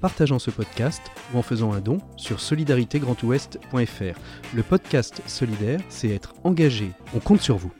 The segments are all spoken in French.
partageant ce podcast ou en faisant un don sur solidaritégrandouest.fr. Le podcast solidaire, c'est être engagé. On compte sur vous.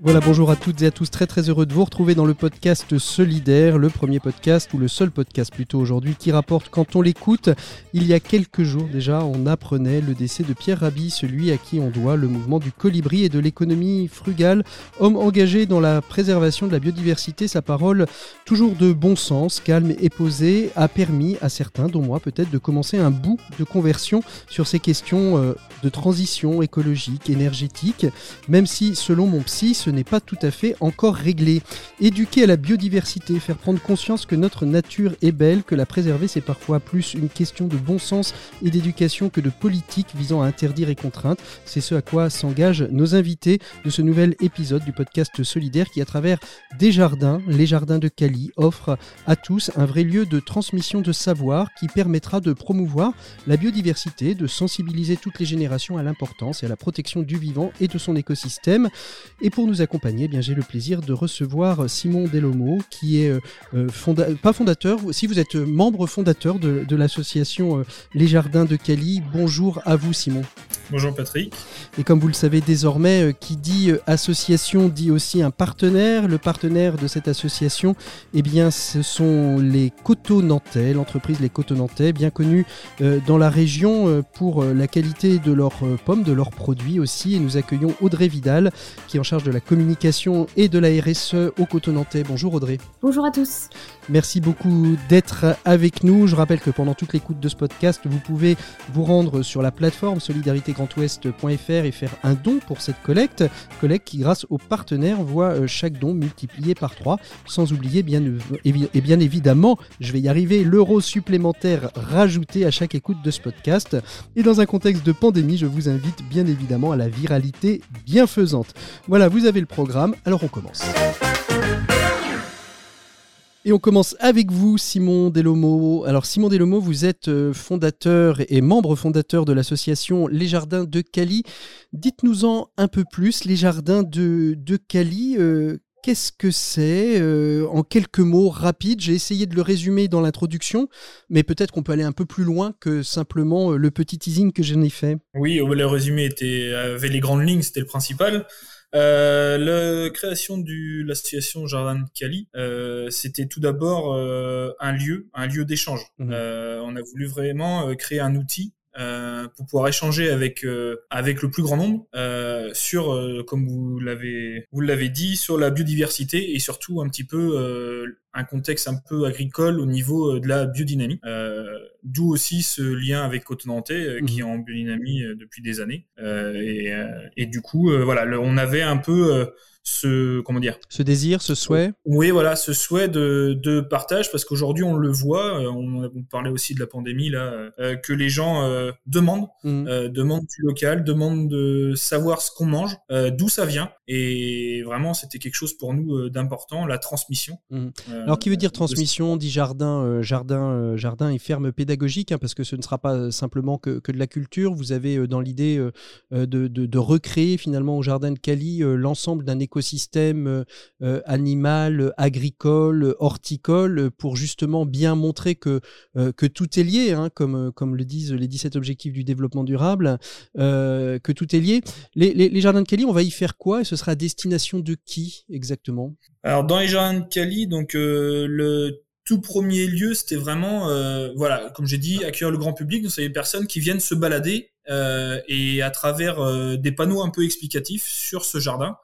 Voilà, bonjour à toutes et à tous, très très heureux de vous retrouver dans le podcast Solidaire, le premier podcast ou le seul podcast plutôt aujourd'hui qui rapporte quand on l'écoute. Il y a quelques jours déjà, on apprenait le décès de Pierre Rabhi, celui à qui on doit le mouvement du colibri et de l'économie frugale. Homme engagé dans la préservation de la biodiversité, sa parole toujours de bon sens, calme et posée, a permis à certains, dont moi peut-être, de commencer un bout de conversion sur ces questions euh, de transition écologique, énergétique, même si selon mon psy, ce n'est pas tout à fait encore réglé. Éduquer à la biodiversité, faire prendre conscience que notre nature est belle, que la préserver c'est parfois plus une question de bon sens et d'éducation que de politique visant à interdire et contraindre, c'est ce à quoi s'engagent nos invités de ce nouvel épisode du podcast solidaire qui à travers des jardins, les jardins de Cali, offre à tous un vrai lieu de transmission de savoir qui permettra de promouvoir la biodiversité, de sensibiliser toutes les générations à l'importance et à la protection du vivant et de son écosystème. Et pour nous accompagner, eh bien j'ai le plaisir de recevoir Simon Delomo, qui est euh, euh, pas fondateur, si vous êtes membre fondateur de, l'association euh, Les Jardins de Cali. Bonjour à vous, Simon. Bonjour Patrick. Et comme vous le savez désormais, qui dit association dit aussi un partenaire. Le partenaire de cette association, eh bien, ce sont les Coteaux Nantais, l'entreprise Les Coteaux Nantais, bien connue dans la région pour la qualité de leurs pommes, de leurs produits aussi. Et nous accueillons Audrey Vidal, qui est en charge de la communication et de la RSE au Cotonantais. Bonjour Audrey. Bonjour à tous. Merci beaucoup d'être avec nous. Je rappelle que pendant toute l'écoute de ce podcast, vous pouvez vous rendre sur la plateforme solidaritégrandouest.fr et faire un don pour cette collecte. Collecte qui, grâce aux partenaires, voit euh, chaque don multiplié par 3. Sans oublier, bien, et bien évidemment, je vais y arriver, l'euro supplémentaire rajouté à chaque écoute de ce podcast. Et dans un contexte de pandémie, je vous invite bien évidemment à la viralité bienfaisante. Voilà, vous avez le programme, alors on commence. Et on commence avec vous, Simon Delomo. Alors, Simon Delomo, vous êtes euh, fondateur et membre fondateur de l'association Les Jardins de Cali. Dites-nous-en un peu plus. Les Jardins de, Cali, euh, qu'est-ce que c'est euh, En quelques mots rapides, j'ai essayé de le résumer dans l'introduction, mais peut-être qu'on peut aller un peu plus loin que simplement le petit teasing que j'en ai fait. Oui, le résumé était, avait les grandes lignes, c'était le principal. Euh, la création de l'association Jardin de Cali, euh, c'était tout d'abord euh, un lieu, un lieu d'échange. Euh, on a voulu vraiment euh, créer un outil euh, pour pouvoir échanger avec avec le plus grand nombre sur, comme vous l'avez vous l'avez dit, sur la biodiversité et surtout un petit peu un contexte un peu agricole au niveau de la biodynamie. Euh, D'où aussi ce lien avec Cotonantais euh, qui mhm. est en biodynamie euh, depuis des années. Euh, et, et, du coup, voilà, on avait un peu ce comment dire ce désir ce souhait oui voilà ce souhait de, de partage parce qu'aujourd'hui on le voit on, on, parlait aussi de la pandémie là que les gens demandent mhm. demandent du local demandent de savoir ce qu'on mange d'où ça vient et vraiment c'était quelque chose pour nous d'important la transmission mhm. Alors, qui veut dire transmission, dit jardin, euh, jardin, euh, jardin et ferme pédagogique, hein, parce que ce ne sera pas simplement que, de la culture. Vous avez euh, dans l'idée de, recréer finalement au jardin de Cali l'ensemble d'un écosystème animal, agricole, horticole, pour justement bien montrer que, que tout est lié, hein, comme, comme le disent les 17 objectifs du développement durable, que tout est lié. Les, les, jardins de Cali, on va y faire quoi et ce sera à destination de qui exactement? Alors, dans les jardins de Cali, donc le tout premier lieu, c'était vraiment, euh, voilà, comme j'ai dit, accueillir le grand public. Donc, c'est des personnes qui viennent se balader euh, et à travers euh, des panneaux un peu explicatifs sur ce jardin,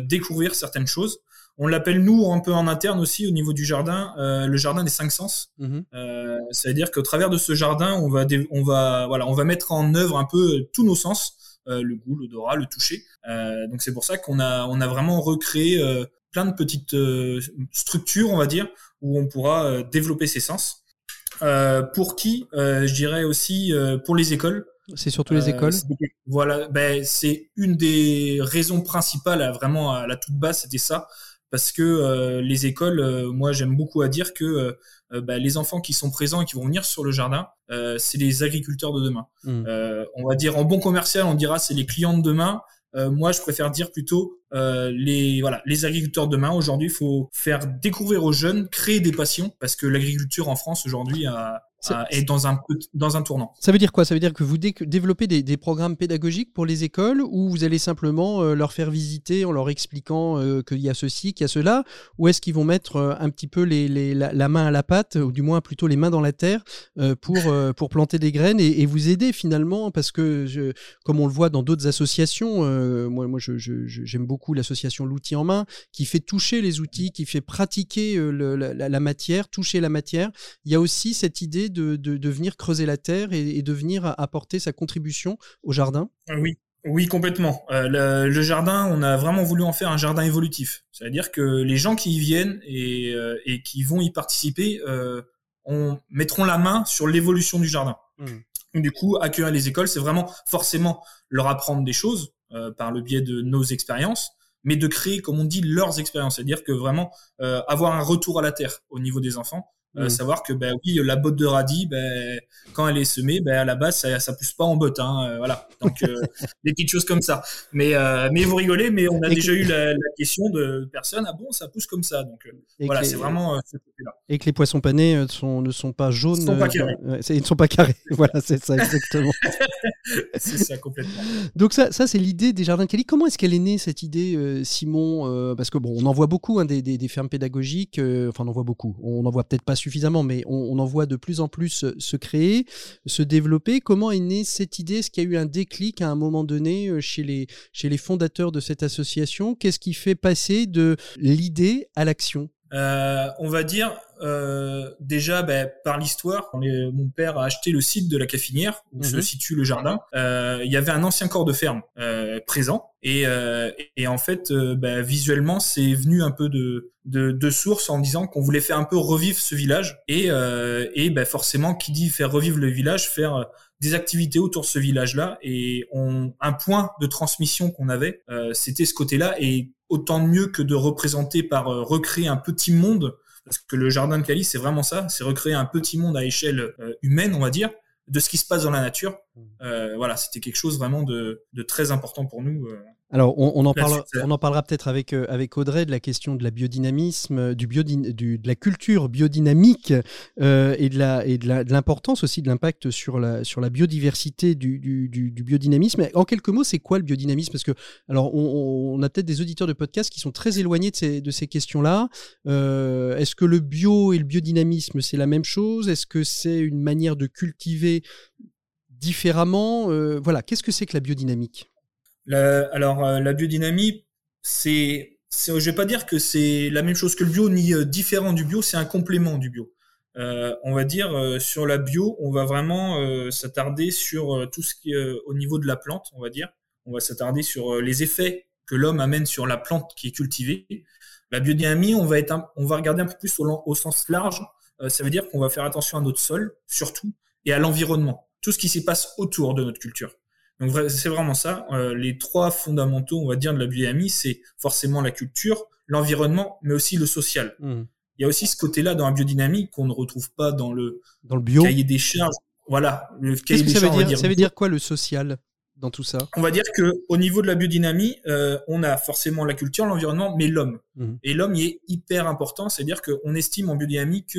découvrir certaines choses. On l'appelle nous un peu en interne aussi au niveau du jardin, le jardin des cinq sens. Mmh c'est-à-dire qu'au travers de ce jardin, on va, on va, voilà, on va mettre en œuvre un peu tous nos sens, le goût, l'odorat, le toucher. donc c'est pour ça qu'on a, on a vraiment recréé plein de petites euh, structures, on va dire, où on pourra euh, développer ses sens. Euh, pour qui Je dirais aussi pour les écoles. C'est surtout les écoles. Voilà, ben, c'est une des raisons principales, vraiment à la toute base, c'était ça parce que les écoles, moi j'aime beaucoup à dire que bah, les enfants qui sont présents et qui vont venir sur le jardin, c'est les agriculteurs de demain. Mmh. on va dire en bon commercial, on dira c'est les clients de demain. Moi, je préfère dire plutôt les voilà les agriculteurs de demain. Aujourd'hui, il faut faire découvrir aux jeunes, créer des passions, parce que l'agriculture en France aujourd'hui a, est dans un, dans un tournant. Ça veut dire quoi? Ça veut dire que vous développez des, des, programmes pédagogiques pour les écoles ou vous allez simplement euh, leur faire visiter en leur expliquant euh, qu'il y a ceci, qu'il y a cela? Ou est-ce qu'ils vont mettre euh, un petit peu les, les, la, main à la pâte, ou du moins plutôt les mains dans la terre, pour, pour planter des graines et, vous aider finalement? Parce que, je, comme on le voit dans d'autres associations, moi, moi j'aime beaucoup l'association L'outil en main, qui fait toucher les outils, qui fait pratiquer la, la, matière, toucher la matière. Il y a aussi cette idée de, venir creuser la terre et, de venir apporter sa contribution au jardin? Ah Oui, oui, complètement. Euh, le, jardin, on a vraiment voulu en faire un jardin évolutif. C'est-à-dire que les gens qui y viennent et, euh, qui vont y participer euh, on, mettront la main sur l'évolution du jardin. Mmh. Du coup, accueillir les écoles, c'est vraiment forcément leur apprendre des choses par le biais de nos expériences, mais de créer, comme on dit, leurs expériences. C'est-à-dire que vraiment avoir un retour à la terre au niveau des enfants euh, mm. savoir que ben oui la botte de radis ben quand elle est semée ben à la base ça ça pousse pas en botte hein, euh, voilà. Donc euh, des petites choses comme ça. Mais mais vous rigolez mais on a déjà eu la, la, question de personnes ah bon ça pousse comme ça. Donc voilà c'est vraiment ce côté là et que les poissons panés sont ne sont pas jaunes ils, sont pas carrés. ils ne sont pas carrés. Voilà c'est ça exactement. C'est ça complètement. Donc ça ça c'est l'idée des jardins de Cali. Comment est-ce qu'elle est née cette idée Simon parce que bon on en voit beaucoup hein, des, des, des, fermes pédagogiques enfin on en voit beaucoup. On en voit peut-être pas suffisamment, mais on, en voit de plus en plus se créer, se développer. Comment est née cette idée? Est-ce qu'il y a eu un déclic à un moment donné euh, chez les, chez les fondateurs de cette association? Qu'est-ce qui fait passer de l'idée à l'action? Euh, on va dire euh, déjà ben, par l'histoire. Mon père a acheté le site de la Caffinière où se mhm. situe le jardin. Euh, il y avait un ancien corps de ferme présent et, et, en fait ben, visuellement c'est venu un peu de, de, de source en disant qu'on voulait faire un peu revivre ce village et, et ben, forcément qui dit faire revivre le village, faire des activités autour de ce village-là et on, un point de transmission qu'on avait, c'était ce côté-là et autant mieux que de représenter par euh, recréer un petit monde, parce que le jardin de Cali, c'est vraiment ça, c'est recréer un petit monde à échelle euh, humaine, on va dire, de ce qui se passe dans la nature. Mmh. Euh, voilà, c'était quelque chose vraiment de, de, très important pour nous. Alors, on, en, parle, on en parlera peut-être avec, euh, avec Audrey de la question de la biodynamisme, euh, du, du de la culture biodynamique euh, et de l'importance aussi de l'impact sur la, sur la biodiversité du, du, du, biodynamisme. En quelques mots, c'est quoi le biodynamisme? Parce que, alors, on, a peut-être des auditeurs de podcast qui sont très éloignés de ces, de ces questions-là. Est-ce que le bio et le biodynamisme, c'est la même chose? Est-ce que c'est une manière de cultiver différemment? Voilà, qu'est-ce que c'est que la biodynamique? Alors euh, la biodynamie, c'est, je vais pas dire que c'est la même chose que le bio ni euh, différent du bio, c'est un complément du bio. Euh, on va dire sur la bio, on va vraiment s'attarder sur tout ce qui est au niveau de la plante, on va dire. On va s'attarder sur les effets que l'homme amène sur la plante qui est cultivée. La biodynamie, on va être, on va regarder un peu plus au, au sens large. ça veut dire qu'on va faire attention à notre sol, surtout, et à l'environnement, tout ce qui s'y passe autour de notre culture. Donc c'est vraiment ça. Euh, les trois fondamentaux, on va dire, de la biodynamie, c'est forcément la culture, l'environnement, mais aussi le social. Mmh. Il y a aussi ce côté-là dans la biodynamie qu'on ne retrouve pas dans le, dans le bio. cahier des charges. Voilà, le cahier des ça charges. Veut dire, ça veut dire quoi le social dans tout ça? On va dire que au niveau de la biodynamie, euh, on a forcément la culture, l'environnement, mais l'homme. Mmh. Et l'homme y est hyper important. C'est-à-dire qu'on estime en biodynamie que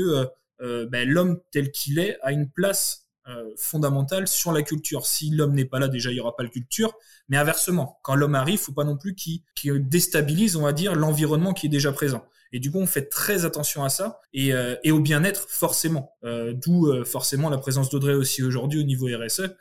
euh ben, l'homme tel qu'il est a une place euh, fondamentale sur la culture. Si l'homme n'est pas là, déjà, il n'y aura pas de culture. Mais inversement, quand l'homme arrive, faut pas non plus qu'il déstabilise, on va dire, l'environnement qui est déjà présent. Et du coup, on fait très attention à ça et, euh, et au bien-être, forcément. Euh, D'où forcément la présence d'Audrey aussi aujourd'hui au niveau RSE.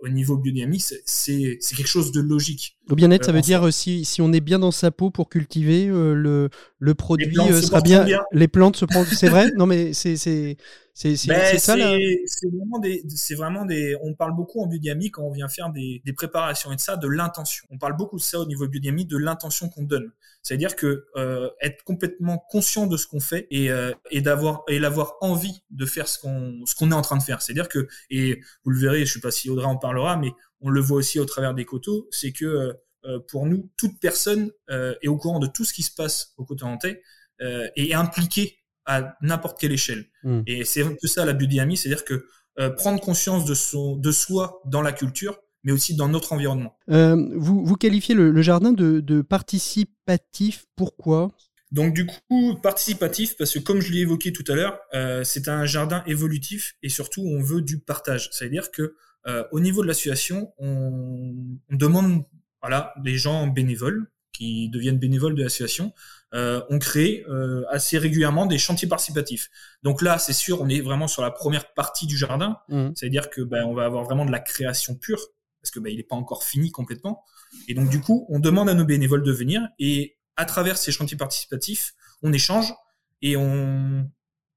Au niveau biodynamie, c'est quelque chose de logique. Au bien-être, ça veut dire si, si on est bien dans sa peau pour cultiver, le, le produit sera bien, Les plantes se prennent. C'est vrai? Non, mais c'est C'est ben, ça là C'est vraiment des, c'est vraiment des. On parle beaucoup en biodynamie quand on vient faire des, des préparations et de ça, de l'intention. On parle beaucoup de ça au niveau biodynamie, de l'intention qu'on donne. C'est-à-dire que euh, être complètement conscient de ce qu'on fait et, euh, et d'avoir et l'avoir envie de faire ce qu'on ce qu'on est en train de faire. C'est-à-dire que et vous le verrez, je sais pas si Audrey en parlera, mais on le voit aussi au travers des coteaux, c'est que euh, euh pour nous, toute personne est au courant de tout ce qui se passe au coteau hantais et est impliquée à n'importe quelle échelle. Mm. Et c'est un peu ça la biodynamie, c'est-à-dire que euh, prendre conscience de, son, de soi dans la culture, mais aussi dans notre environnement. Euh, vous, vous qualifiez le, le jardin de, de, participatif, pourquoi? Donc du coup, participatif, parce que comme je l'ai évoqué tout à l'heure, euh, c'est un jardin évolutif et surtout on veut du partage. C'est-à-dire que au niveau de l'association, on, on demande voilà des gens bénévoles qui deviennent bénévoles de l'association, euh, on crée euh, assez régulièrement des chantiers participatifs. Donc là, c'est sûr, on est vraiment sur la première partie du jardin, mmh. c'est-à-dire que ben, on va avoir vraiment de la création pure parce que ben, il n'est pas encore fini complètement. Et donc du coup, on demande à nos bénévoles de venir et à travers ces chantiers participatifs, on échange et on,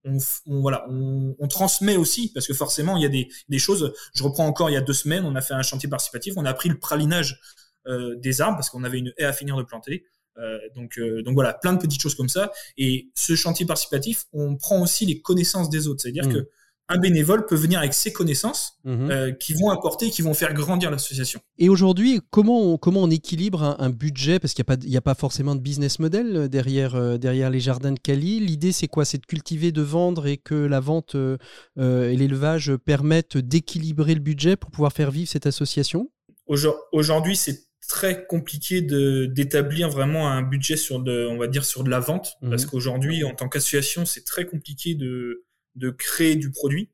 on, voilà, on, on, transmet aussi parce que forcément il y a des, des, choses. Je reprends encore il y a deux semaines, on a fait un chantier participatif, on a appris le pralinage euh, des arbres parce qu'on avait une haie à finir de planter. Euh, donc, euh, donc voilà, plein de petites choses comme ça. Et ce chantier participatif, on prend aussi les connaissances des autres. C'est-à-dire mmh. que un bénévole peut venir avec ses connaissances mmh. euh, qui vont apporter, qui vont faire grandir l'association. Et aujourd'hui, comment on, comment on équilibre un, budget? Parce qu'il n'y a, pas, a pas forcément de business model derrière, derrière les jardins de Cali. L'idée, c'est quoi? C'est de cultiver, de vendre et que la vente et l'élevage permettent d'équilibrer le budget pour pouvoir faire vivre cette association? Aujourd'hui, c'est très compliqué de d'établir vraiment un budget sur de on va dire sur de la vente. Mhm. parce qu'aujourd'hui en tant qu'association c'est très compliqué de de créer du produit.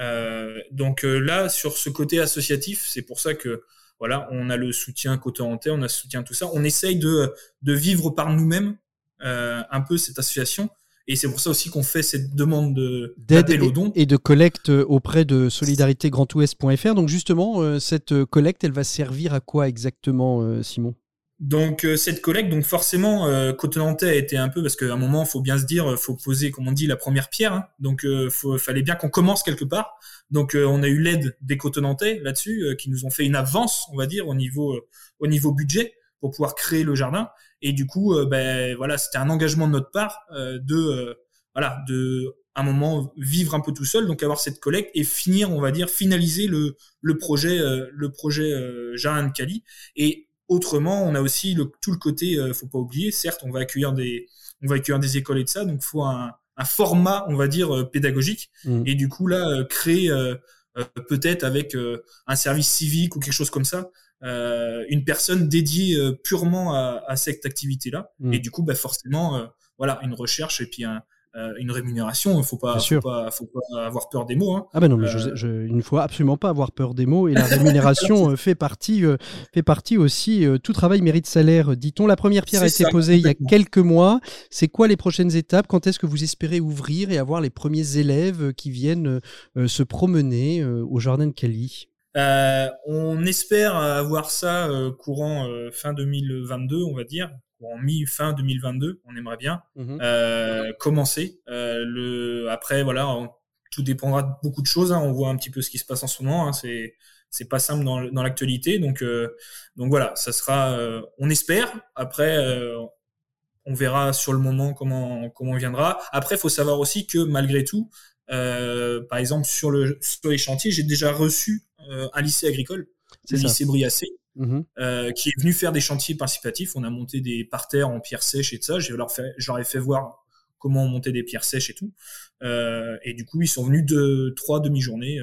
Euh, donc euh, là sur ce côté associatif c'est pour ça que voilà on a le soutien côté hanté on a le soutien tout ça. On essaye de de vivre par nous-mêmes euh, un peu cette association et c'est pour ça aussi qu'on fait cette demande d'aide aux dons. Et de collecte auprès de solidaritégrandouest.fr. Donc justement, euh, cette euh, collecte, elle va servir à quoi exactement, euh, Simon? Donc cette collecte, donc forcément, euh, Nantais a été un peu parce qu'à un moment, faut bien se dire, faut poser, comme on dit, la première pierre. Hein. Donc, il fallait bien qu'on commence quelque part. Donc, on a eu l'aide des Nantais là-dessus, qui nous ont fait une avance, on va dire, au niveau au niveau budget pour pouvoir créer le jardin. Et du coup, euh, ben voilà, c'était un engagement de notre part euh, de euh, voilà de un moment vivre un peu tout seul, donc avoir cette collecte et finir, on va dire, finaliser le, le projet, le projet Jardin de Cali. Et autrement, on a aussi le, tout le côté, faut pas oublier, certes, on va accueillir des, on va accueillir des écoles et de ça, donc faut un, un format, on va dire, pédagogique. Mmh. Et du coup, là, créer peut-être avec un service civique ou quelque chose comme ça, euh, une personne dédiée euh, purement à, à cette activité-là. Mm. Et du coup, bah, forcément, euh, voilà, une recherche et puis un, une rémunération. Il faut pas, faut pas, faut pas avoir peur des mots. Hein. Ah ben non, mais je, je, il ne faut absolument pas avoir peur des mots. Et la rémunération fait partie, fait partie aussi. tout travail mérite salaire, dit-on. La première pierre a été posée il y a quelques mois. C'est quoi les prochaines étapes? Quand est-ce que vous espérez ouvrir et avoir les premiers élèves qui viennent se promener au jardin de Cali? Euh, on espère avoir ça euh, courant euh, fin 2022, on va dire, courant mi-fin 2022, on aimerait bien mhm. commencer. le après, voilà, tout dépendra de beaucoup de choses. Hein. on voit un petit peu ce qui se passe en ce moment. Hein. c'est c'est pas simple dans, dans l'actualité, donc donc voilà, ça sera. on espère. Après, on verra sur le moment comment comment on viendra. Après, il faut savoir aussi que malgré tout, par exemple sur le sur les chantiers, j'ai déjà reçu euh, un lycée agricole, le lycée Briassé, mhm. euh, qui est venu faire des chantiers participatifs. On a monté des parterres en pierre sèche et tout ça. Je leur, fait, je leur ai fait voir comment on montait des pierres sèches et tout. Euh, et du coup, ils sont venus de trois demi-journées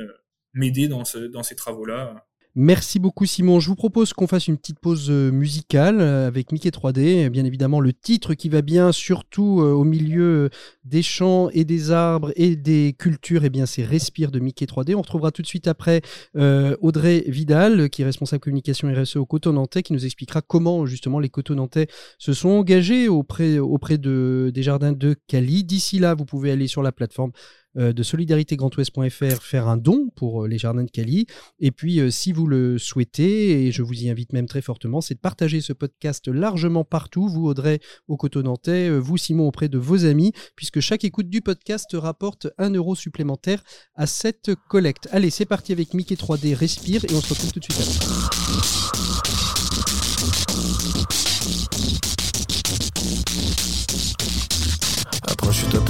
m'aider dans, ce, dans ces travaux-là. Merci beaucoup Simon. Je vous propose qu'on fasse une petite pause euh, musicale euh, avec Mickey 3D. Bien évidemment, le titre qui va bien, surtout euh, au milieu des champs et des arbres et des cultures, eh c'est Respire de Mickey 3D. On retrouvera tout de suite après Audrey Vidal, qui est responsable communication RSE au Coteau Nantais, qui nous expliquera comment justement les Coteaux Nantais se sont engagés auprès, auprès de, des jardins de Cali. D'ici là, vous pouvez aller sur la plateforme de solidaritégrandouest.fr faire un don pour les jardins de Cali. Et puis, si vous le souhaitez, et je vous y invite même très fortement, c'est de partager ce podcast largement partout. Vous, Audrey, au Coteau Nantais, vous, Simon, auprès de vos amis, puisque chaque écoute du podcast rapporte un euro supplémentaire à cette collecte. Allez, c'est parti avec Mickey 3D Respire et on se retrouve tout de suite après.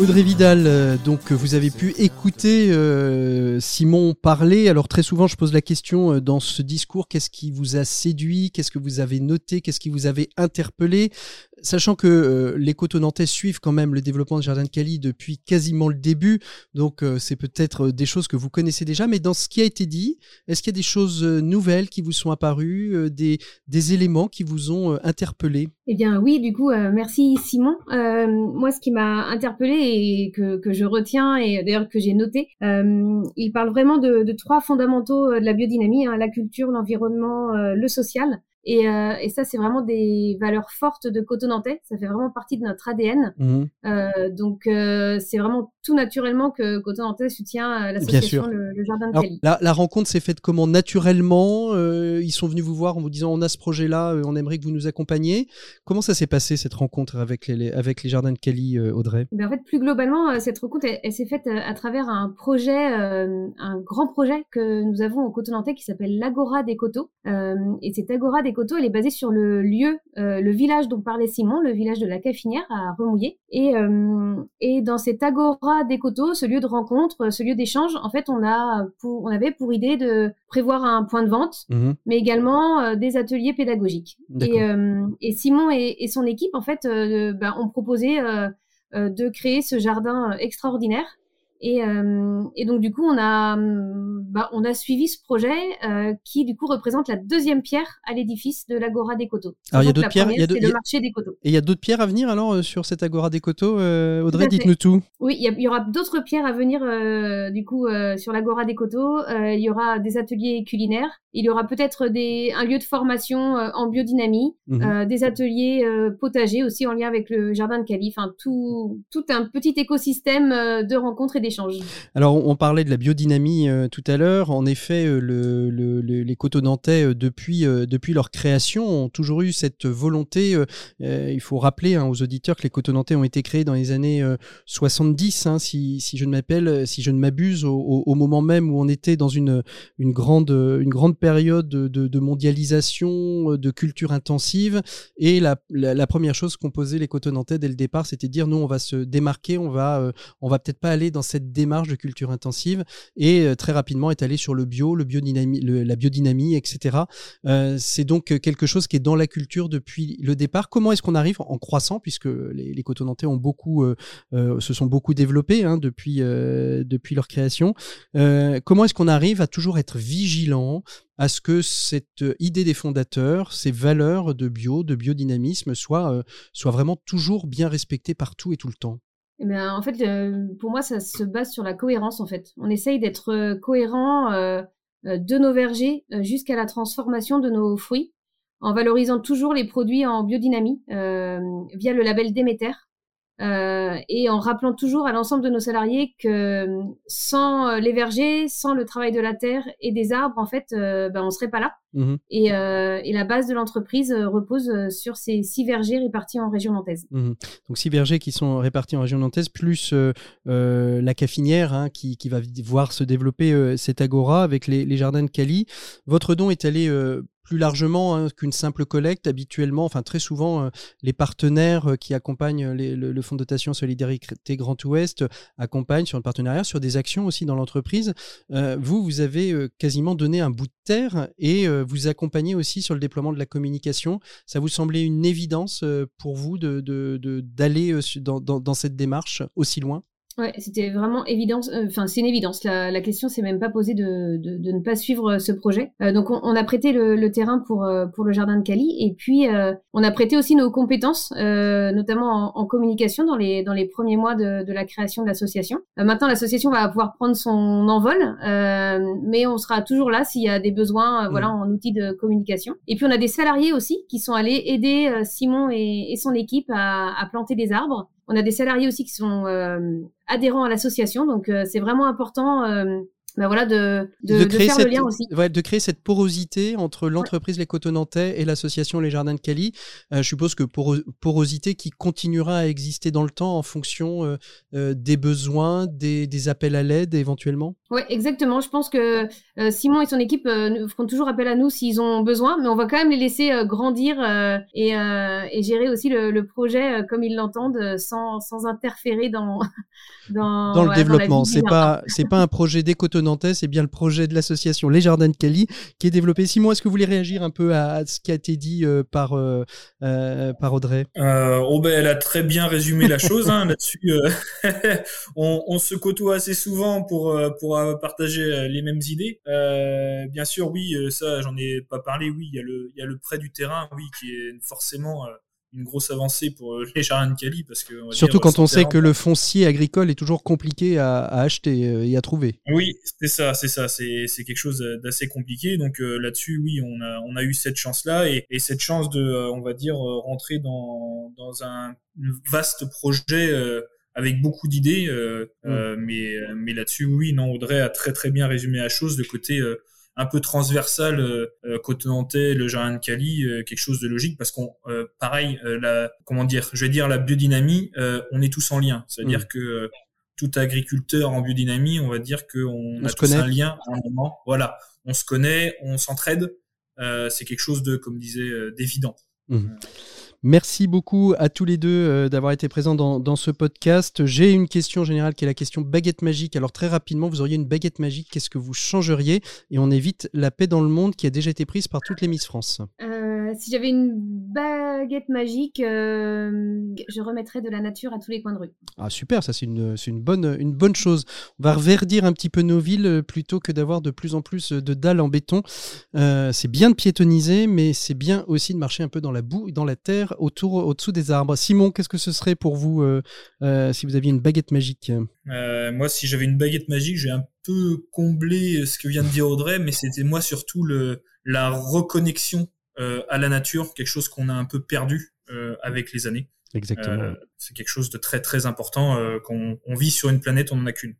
Audrey Vidal, euh, donc vous avez pu écouter euh, Simon parler. Alors très souvent, je pose la question euh, dans ce discours qu'est-ce qui vous a séduit? Qu'est-ce que vous avez noté? Qu'est-ce qui vous avait interpellé? Sachant que les Cotonantais suivent quand même le développement de Jardin de Cali depuis quasiment le début, donc c'est peut-être des choses que vous connaissez déjà. Mais dans ce qui a été dit, est-ce qu'il y a des choses nouvelles qui vous sont apparues, des, éléments qui vous ont interpellé? Eh bien oui, du coup, merci Simon. moi, ce qui m'a interpellé et que, que je retiens et d'ailleurs que j'ai noté. Euh, il parle vraiment de, trois fondamentaux euh, de la biodynamie, hein, la culture, l'environnement, euh, le social. Et, euh, et, ça, c'est vraiment des valeurs fortes de Coton Nantais. Ça fait vraiment partie de notre ADN. Mmh. Euh, donc, euh, c'est vraiment tout naturellement que Coton Nantais soutient l'association le, le, Jardin de Cali. La, la, rencontre s'est faite comment? Naturellement Ils sont venus vous voir en vous disant on a ce projet-là, on aimerait que vous nous accompagniez. Comment ça s'est passé cette rencontre avec les, avec les Jardins de Cali, Audrey? Ben, En fait, plus globalement, cette rencontre, elle, s'est faite à travers un projet, un grand projet que nous avons au Coton Nantais qui s'appelle l'Agora des Coteaux. et cet Agora des Coteaux, elle est basée sur le lieu, euh, le village dont parlait Simon, le village de la Cafinière à Remouillé. Et, euh, et dans cet agora des coteaux, ce lieu de rencontre, ce lieu d'échange, en fait, on, a pour, on avait pour idée de prévoir un point de vente, mhm. mais également euh, des ateliers pédagogiques. Et, et, Simon et, son équipe, en fait, ben, ont proposé de créer ce jardin extraordinaire et, euh, et, donc du coup, on a, bah, on a suivi ce projet euh, qui du coup représente la deuxième pierre à l'édifice de l'Agora des Coteaux. Alors il y a d'autres pierres, il y a le marché des coteaux. Et il y a d'autres pierres à venir alors euh, sur cette Agora des Coteaux, Audrey, dites-nous tout. Oui, il y, aura d'autres pierres à venir du coup sur l'Agora des Coteaux. il y aura des ateliers culinaires. Il y aura peut-être un lieu de formation en biodynamie, mhm. des ateliers potagers aussi en lien avec le jardin de Cali. Enfin tout tout un petit écosystème de rencontres et d'échanges Alors, on parlait de la biodynamie tout à l'heure. En effet, le, les coteaux nantais, depuis, depuis leur création, ont toujours eu cette volonté. il faut rappeler hein, aux auditeurs que les coteaux nantais ont été créés dans les années 70, hein, si, je ne m'abuse, au, moment même où on était dans une, grande, période de, mondialisation, de culture intensive. Et la, première chose qu'ont posé les cotonantais dès le départ, c'était de dire nous, on va se démarquer, on va, euh, on va peut-être pas aller dans cette démarche de culture intensive et euh, très rapidement est allé sur le bio, le biodynamie, la biodynamie, etc. Euh, c'est donc quelque chose qui est dans la culture depuis le départ. Comment est-ce qu'on arrive en croissant, puisque les, les cotonantais ont beaucoup, se sont beaucoup développés hein, depuis, depuis leur création. comment est-ce qu'on arrive à toujours être vigilant à ce que cette idée des fondateurs, ces valeurs de bio, de biodynamisme soient, euh, soient vraiment toujours bien respectées partout et tout le temps? Eh bien, en fait, euh, pour moi, ça se base sur la cohérence. En fait, on essaye d'être euh, cohérent de nos vergers jusqu'à la transformation de nos fruits, en valorisant toujours les produits en biodynamie via le label Déméter, euh, et en rappelant toujours à l'ensemble de nos salariés que sans euh, les vergers, sans le travail de la terre et des arbres, en fait, euh, ben, on serait pas là. Mmh et, euh, et, la base de l'entreprise repose sur ces six vergers répartis en région nantaise. Mmh Donc six vergers qui sont répartis en région nantaise, plus la caffinière hein, qui, qui, va voir se développer cette agora avec les, les, jardins de Cali. Votre don est allé plus largement hein, qu'une simple collecte. Habituellement, enfin très souvent, euh, les partenaires euh, qui accompagnent le, fonds de dotation Solidarité Grand Ouest accompagnent sur le partenariat, sur des actions aussi dans l'entreprise. Euh, vous, vous avez quasiment donné un bout de terre et vous accompagnez aussi sur le déploiement de la communication. Ça vous semblait une évidence pour vous d'aller de, dans cette démarche aussi loin? Ouais, c'était vraiment évident. Euh, enfin, c'est une évidence. La, la question s'est même pas posée de, de, de, ne pas suivre euh, ce projet. Euh, donc, on, on, a prêté le, le, terrain pour pour le jardin de Cali, et puis on a prêté aussi nos compétences, notamment en, en, communication dans les dans les premiers mois de, de la création de l'association. maintenant, l'association va pouvoir prendre son envol, mais on sera toujours là s'il y a des besoins, voilà, mmh. en outils de communication. Et puis, on a des salariés aussi qui sont allés aider Simon et, et son équipe à, à planter des arbres. On a des salariés aussi qui sont euh, adhérents à l'association, donc euh, c'est vraiment important voilà, de, de, créer faire cette, le lien aussi. de créer cette porosité entre l'entreprise Les Cotonantais et l'association Les Jardins de Cali. Euh, je suppose que porosité qui continuera à exister dans le temps en fonction euh, euh, des besoins, des, des appels à l'aide éventuellement? Oui, exactement. Je pense que Simon et son équipe feront toujours appel à nous s'ils ont besoin, mais on va quand même les laisser grandir et, et, gérer aussi le, le projet comme ils l'entendent sans, sans interférer dans, dans, dans le développement. C'est pas, pas un projet des c'est bien le projet de l'association Les Jardins de Cali qui est développé. Simon, est-ce que vous voulez réagir un peu à, ce qui a été dit euh, par, euh, euh, par Audrey? Oh ben, Elle a très bien résumé la chose hein, là-dessus. on, se côtoie assez souvent pour, pour partager les mêmes idées. bien sûr, oui, ça, j'en ai pas parlé. Oui, il y, a le, il y a le prêt du terrain, oui, qui est forcément une grosse avancée pour euh, les de Cali parce que surtout quand on sait que le foncier agricole est toujours compliqué à, acheter euh, et à trouver. Oui, c'est ça, c'est ça, c'est quelque chose d'assez compliqué. Donc euh, là-dessus, oui, on a on a eu cette chance là et, et cette chance de, on va dire, rentrer dans dans un vaste projet. avec beaucoup d'idées, mm. mais mais là-dessus, oui, non, Audrey a très très bien résumé la chose de côté un peu transversal euh, euh, côté nantais, le jardin de Cali, euh, quelque chose de logique parce qu'on pareil la comment dire, je vais dire la biodynamie, on est tous en lien, c'est-à-dire mm. que tout agriculteur en biodynamie, on va dire qu'on a tous un lien à un moment. Voilà, on se connaît, on s'entraide. c'est quelque chose de, comme disait, d'évident. Mm. Merci beaucoup à tous les deux euh, d'avoir été présents dans, ce podcast. J'ai une question générale qui est la question baguette magique. Alors très rapidement, vous auriez une baguette magique, qu'est-ce que vous changeriez? Et on évite la paix dans le monde qui a déjà été prise par toutes les Miss France. Euh, si j'avais une baguette magique, euh, je remettrais de la nature à tous les coins de rue. Ah super, ça c'est une, une, bonne, une bonne chose. On va reverdir un petit peu nos villes plutôt que d'avoir de plus en plus de dalles en béton. c'est bien de piétoniser, mais c'est bien aussi de marcher un peu dans la boue, dans la terre autour, au-dessous des arbres. Simon, qu'est-ce que ce serait pour vous euh, euh, si vous aviez une baguette magique? Euh, Moi, si j'avais une baguette magique, j'ai un peu comblé ce que vient de dire Audrey, mais c'était moi surtout le, la reconnexion à la nature, quelque chose qu'on a un peu perdu avec les années. Exactement. c'est quelque chose de très très important qu'on on vit sur une planète, on n'en a qu'une.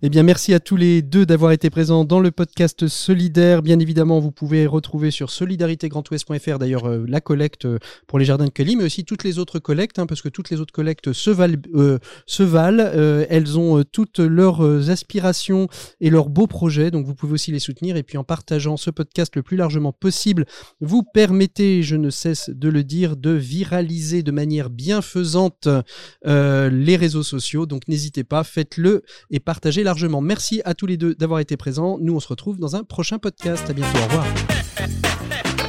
Eh bien, merci à tous les deux d'avoir été présents dans le podcast Solidaire. Bien évidemment, vous pouvez retrouver sur solidaritégrandouest.fr d'ailleurs euh, la collecte euh, pour les jardins de Cali, mais aussi toutes les autres collectes, hein, parce que toutes les autres collectes se valent. Euh, se valent elles ont toutes leurs aspirations et leurs beaux projets, donc vous pouvez aussi les soutenir. Et puis en partageant ce podcast le plus largement possible, vous permettez, je ne cesse de le dire, de viraliser de manière bienfaisante les réseaux sociaux. Donc n'hésitez pas, faites-le et largement. Merci à tous les deux d'avoir été présents. Nous, on se retrouve dans un prochain podcast. À bientôt. Au revoir.